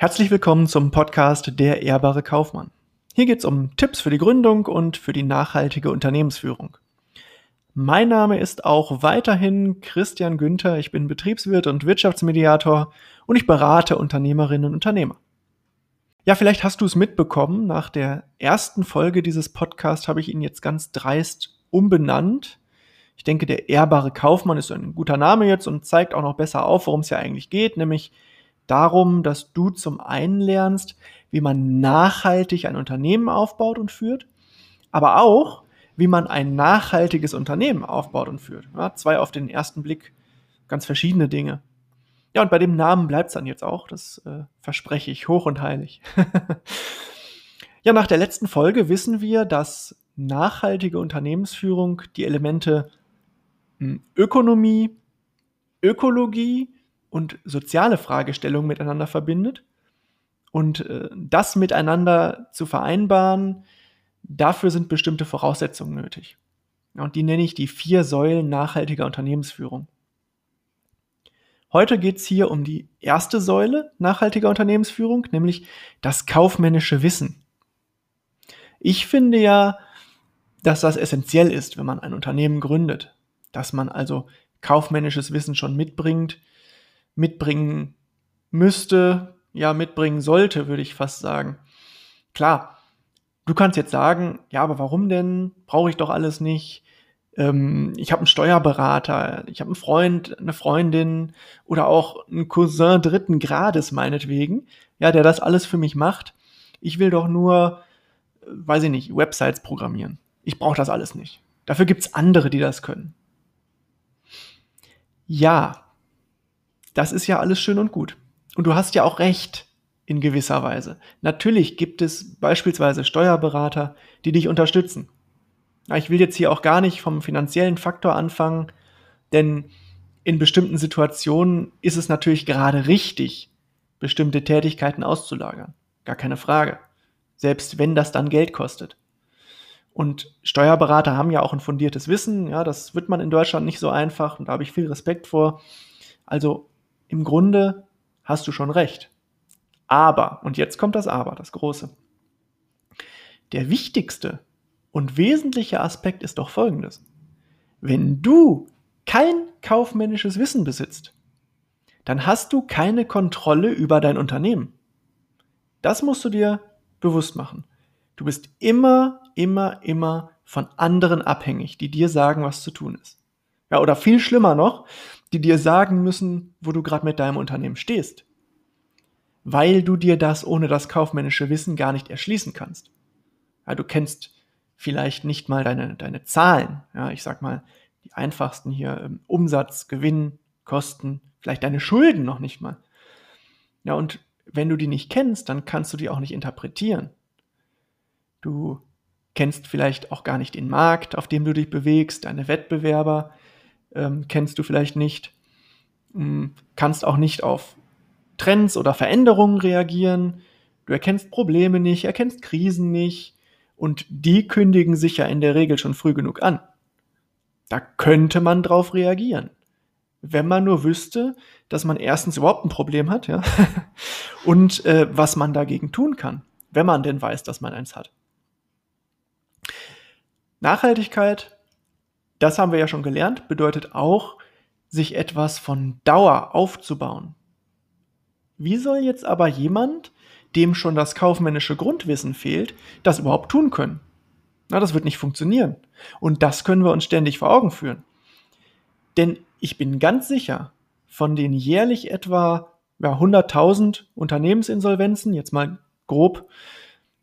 Herzlich willkommen zum Podcast Der ehrbare Kaufmann. Hier geht es um Tipps für die Gründung und für die nachhaltige Unternehmensführung. Mein Name ist auch weiterhin Christian Günther. Ich bin Betriebswirt und Wirtschaftsmediator und ich berate Unternehmerinnen und Unternehmer. Ja, vielleicht hast du es mitbekommen. Nach der ersten Folge dieses Podcasts habe ich ihn jetzt ganz dreist umbenannt. Ich denke, der ehrbare Kaufmann ist ein guter Name jetzt und zeigt auch noch besser auf, worum es ja eigentlich geht, nämlich darum, dass du zum einen lernst, wie man nachhaltig ein Unternehmen aufbaut und führt, aber auch, wie man ein nachhaltiges Unternehmen aufbaut und führt. Ja, zwei auf den ersten Blick ganz verschiedene Dinge. Ja, und bei dem Namen bleibt es dann jetzt auch, das äh, verspreche ich hoch und heilig. ja, nach der letzten Folge wissen wir, dass nachhaltige Unternehmensführung die Elemente hm, Ökonomie, Ökologie und soziale Fragestellungen miteinander verbindet. Und äh, das miteinander zu vereinbaren, dafür sind bestimmte Voraussetzungen nötig. Und die nenne ich die vier Säulen nachhaltiger Unternehmensführung. Heute geht es hier um die erste Säule nachhaltiger Unternehmensführung, nämlich das kaufmännische Wissen. Ich finde ja, dass das essentiell ist, wenn man ein Unternehmen gründet, dass man also kaufmännisches Wissen schon mitbringt, mitbringen müsste, ja, mitbringen sollte, würde ich fast sagen. Klar, du kannst jetzt sagen, ja, aber warum denn? Brauche ich doch alles nicht. Ähm, ich habe einen Steuerberater, ich habe einen Freund, eine Freundin oder auch einen Cousin dritten Grades meinetwegen, ja, der das alles für mich macht. Ich will doch nur, weiß ich nicht, Websites programmieren. Ich brauche das alles nicht. Dafür gibt es andere, die das können. Ja, das ist ja alles schön und gut. Und du hast ja auch recht in gewisser Weise. Natürlich gibt es beispielsweise Steuerberater, die dich unterstützen. Ich will jetzt hier auch gar nicht vom finanziellen Faktor anfangen, denn in bestimmten Situationen ist es natürlich gerade richtig, bestimmte Tätigkeiten auszulagern. Gar keine Frage. Selbst wenn das dann Geld kostet. Und Steuerberater haben ja auch ein fundiertes Wissen, ja, das wird man in Deutschland nicht so einfach und da habe ich viel Respekt vor. Also im Grunde hast du schon recht. Aber, und jetzt kommt das Aber, das Große. Der wichtigste und wesentliche Aspekt ist doch folgendes. Wenn du kein kaufmännisches Wissen besitzt, dann hast du keine Kontrolle über dein Unternehmen. Das musst du dir bewusst machen. Du bist immer, immer, immer von anderen abhängig, die dir sagen, was zu tun ist. Ja, oder viel schlimmer noch, die dir sagen müssen, wo du gerade mit deinem Unternehmen stehst. Weil du dir das ohne das kaufmännische Wissen gar nicht erschließen kannst. Ja, du kennst vielleicht nicht mal deine, deine Zahlen. Ja, ich sag mal, die einfachsten hier, ähm, Umsatz, Gewinn, Kosten, vielleicht deine Schulden noch nicht mal. Ja, und wenn du die nicht kennst, dann kannst du die auch nicht interpretieren. Du kennst vielleicht auch gar nicht den Markt, auf dem du dich bewegst, deine Wettbewerber, ähm, kennst du vielleicht nicht, ähm, kannst auch nicht auf Trends oder Veränderungen reagieren, du erkennst Probleme nicht, erkennst Krisen nicht und die kündigen sich ja in der Regel schon früh genug an. Da könnte man drauf reagieren. Wenn man nur wüsste, dass man erstens überhaupt ein Problem hat, ja, und äh, was man dagegen tun kann, wenn man denn weiß, dass man eins hat. Nachhaltigkeit das haben wir ja schon gelernt, bedeutet auch, sich etwas von Dauer aufzubauen. Wie soll jetzt aber jemand, dem schon das kaufmännische Grundwissen fehlt, das überhaupt tun können? Na, das wird nicht funktionieren. Und das können wir uns ständig vor Augen führen. Denn ich bin ganz sicher, von den jährlich etwa ja, 100.000 Unternehmensinsolvenzen, jetzt mal grob,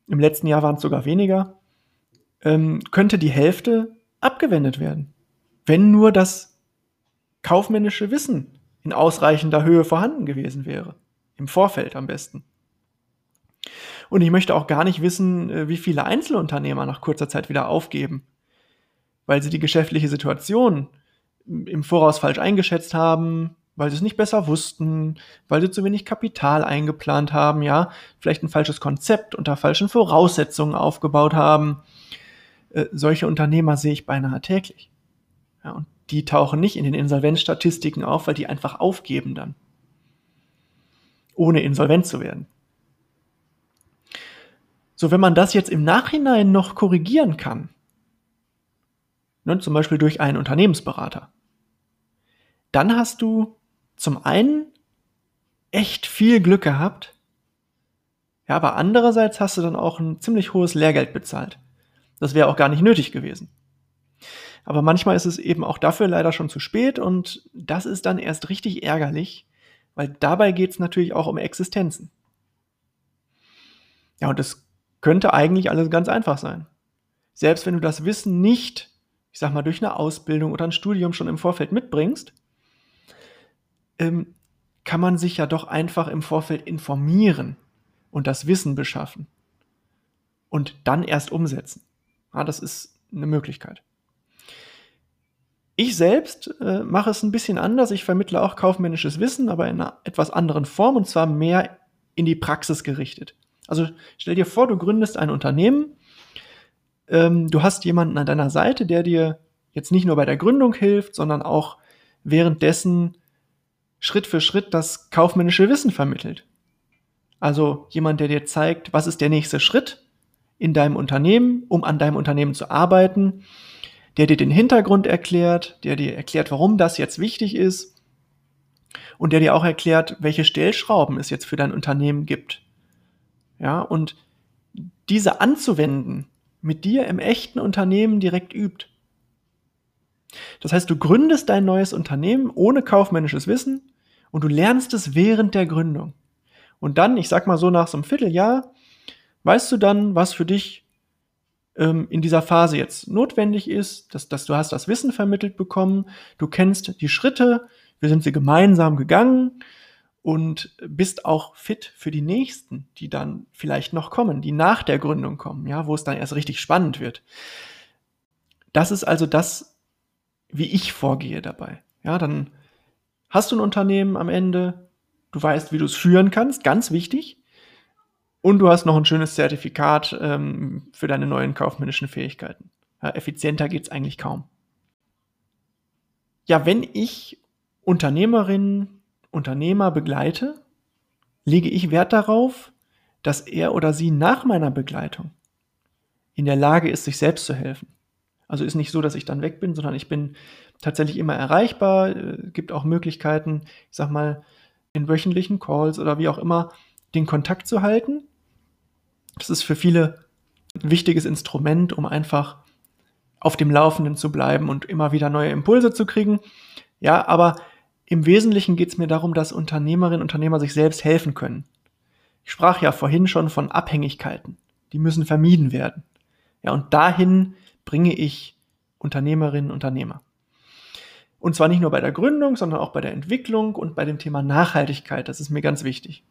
im letzten Jahr waren es sogar weniger, ähm, könnte die Hälfte abgewendet werden. Wenn nur das kaufmännische Wissen in ausreichender Höhe vorhanden gewesen wäre. Im Vorfeld am besten. Und ich möchte auch gar nicht wissen, äh, wie viele Einzelunternehmer nach kurzer Zeit wieder aufgeben, weil sie die geschäftliche Situation im Voraus falsch eingeschätzt haben, weil sie es nicht besser wussten, weil sie zu wenig Kapital eingeplant haben, ja, vielleicht ein falsches Konzept unter falschen Voraussetzungen aufgebaut haben äh, solche Unternehmer sehe ich beinahe täglich. Ja, und die tauchen nicht in den Insolvenzstatistiken auf, weil die einfach aufgeben dann. Ohne insolvent zu werden. So, wenn man das jetzt im Nachhinein noch korrigieren kann, ne, zum Beispiel durch einen Unternehmensberater, dann hast du zum einen echt viel Glück gehabt, ja, aber andererseits hast du dann auch ein ziemlich hohes Lehrgeld bezahlt. Das wäre auch gar nicht nötig gewesen. Aber manchmal ist es eben auch dafür leider schon zu spät und das ist dann erst richtig ärgerlich, weil dabei geht es natürlich auch um Existenzen. Ja, und das könnte eigentlich alles ganz einfach sein. Selbst wenn du das Wissen nicht, ich sag mal, durch eine Ausbildung oder ein Studium schon im Vorfeld mitbringst, ähm, kann man sich ja doch einfach im Vorfeld informieren und das Wissen beschaffen und dann erst umsetzen. Ja, das ist eine Möglichkeit. Ich selbst äh, mache es ein bisschen anders. Ich vermittle auch kaufmännisches Wissen, aber in einer etwas anderen Form und zwar mehr in die Praxis gerichtet. Also stell dir vor, du gründest ein Unternehmen, ähm, du hast jemanden an deiner Seite, der dir jetzt nicht nur bei der Gründung hilft, sondern auch währenddessen Schritt für Schritt das kaufmännische Wissen vermittelt. Also jemand, der dir zeigt, was ist der nächste Schritt in deinem Unternehmen, um an deinem Unternehmen zu arbeiten, der dir den Hintergrund erklärt, der dir erklärt, warum das jetzt wichtig ist und der dir auch erklärt, welche Stellschrauben es jetzt für dein Unternehmen gibt. Ja, und diese anzuwenden mit dir im echten Unternehmen direkt übt. Das heißt, du gründest dein neues Unternehmen ohne kaufmännisches Wissen und du lernst es während der Gründung. Und dann, ich sag mal so nach so einem Vierteljahr, weißt du dann, was für dich ähm, in dieser Phase jetzt notwendig ist, dass, dass du hast das Wissen vermittelt bekommen, du kennst die Schritte, wir sind sie gemeinsam gegangen und bist auch fit für die nächsten, die dann vielleicht noch kommen, die nach der Gründung kommen, ja, wo es dann erst richtig spannend wird. Das ist also das, wie ich vorgehe dabei. Ja, dann hast du ein Unternehmen am Ende, du weißt, wie du es führen kannst, ganz wichtig. Und du hast noch ein schönes Zertifikat ähm, für deine neuen kaufmännischen Fähigkeiten. Ja, effizienter es eigentlich kaum. Ja, wenn ich Unternehmerinnen, Unternehmer begleite, lege ich Wert darauf, dass er oder sie nach meiner Begleitung in der Lage ist, sich selbst zu helfen. Also ist nicht so, dass ich dann weg bin, sondern ich bin tatsächlich immer erreichbar. Äh, gibt auch Möglichkeiten, ich sag mal, in wöchentlichen Calls oder wie auch immer, den Kontakt zu halten. Das ist für viele ein wichtiges Instrument, um einfach auf dem Laufenden zu bleiben und immer wieder neue Impulse zu kriegen. Ja, aber im Wesentlichen geht es mir darum, dass Unternehmerinnen und Unternehmer sich selbst helfen können. Ich sprach ja vorhin schon von Abhängigkeiten. Die müssen vermieden werden. Ja, und dahin bringe ich Unternehmerinnen und Unternehmer. Und zwar nicht nur bei der Gründung, sondern auch bei der Entwicklung und bei dem Thema Nachhaltigkeit. Das ist mir ganz wichtig.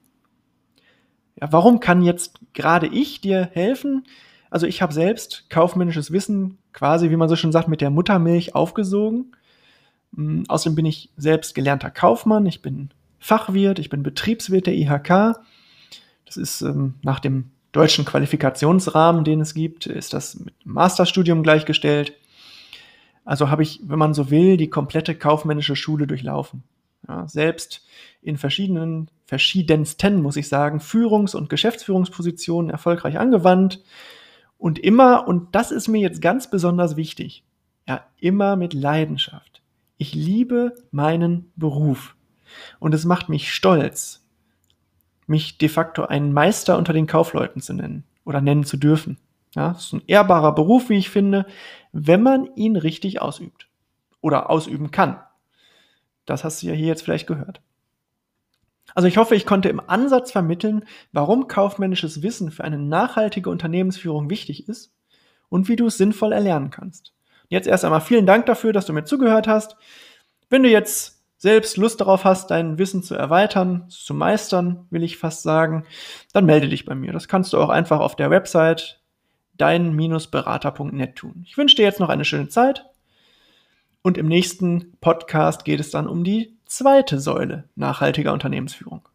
Ja, warum kann jetzt gerade ich dir helfen? Also ich habe selbst kaufmännisches Wissen quasi, wie man so schon sagt, mit der Muttermilch aufgesogen. Hm, außerdem bin ich selbst gelernter Kaufmann, ich bin Fachwirt, ich bin Betriebswirt der IHK. Das ist ähm, nach dem deutschen Qualifikationsrahmen, den es gibt, ist das mit Masterstudium gleichgestellt. Also habe ich, wenn man so will, die komplette kaufmännische Schule durchlaufen. Ja, selbst in verschiedenen, verschiedensten, muss ich sagen, Führungs- und Geschäftsführungspositionen erfolgreich angewandt. Und immer, und das ist mir jetzt ganz besonders wichtig, ja, immer mit Leidenschaft. Ich liebe meinen Beruf. Und es macht mich stolz, mich de facto einen Meister unter den Kaufleuten zu nennen oder nennen zu dürfen. Ja, das ist ein ehrbarer Beruf, wie ich finde, wenn man ihn richtig ausübt oder ausüben kann. Das hast du ja hier jetzt vielleicht gehört. Also ich hoffe, ich konnte im Ansatz vermitteln, warum kaufmännisches Wissen für eine nachhaltige Unternehmensführung wichtig ist und wie du es sinnvoll erlernen kannst. Jetzt erst einmal vielen Dank dafür, dass du mir zugehört hast. Wenn du jetzt selbst Lust darauf hast, dein Wissen zu erweitern, zu meistern, will ich fast sagen, dann melde dich bei mir. Das kannst du auch einfach auf der Website dein-berater.net tun. Ich wünsche dir jetzt noch eine schöne Zeit und im nächsten Podcast geht es dann um die zweite Säule nachhaltiger Unternehmensführung.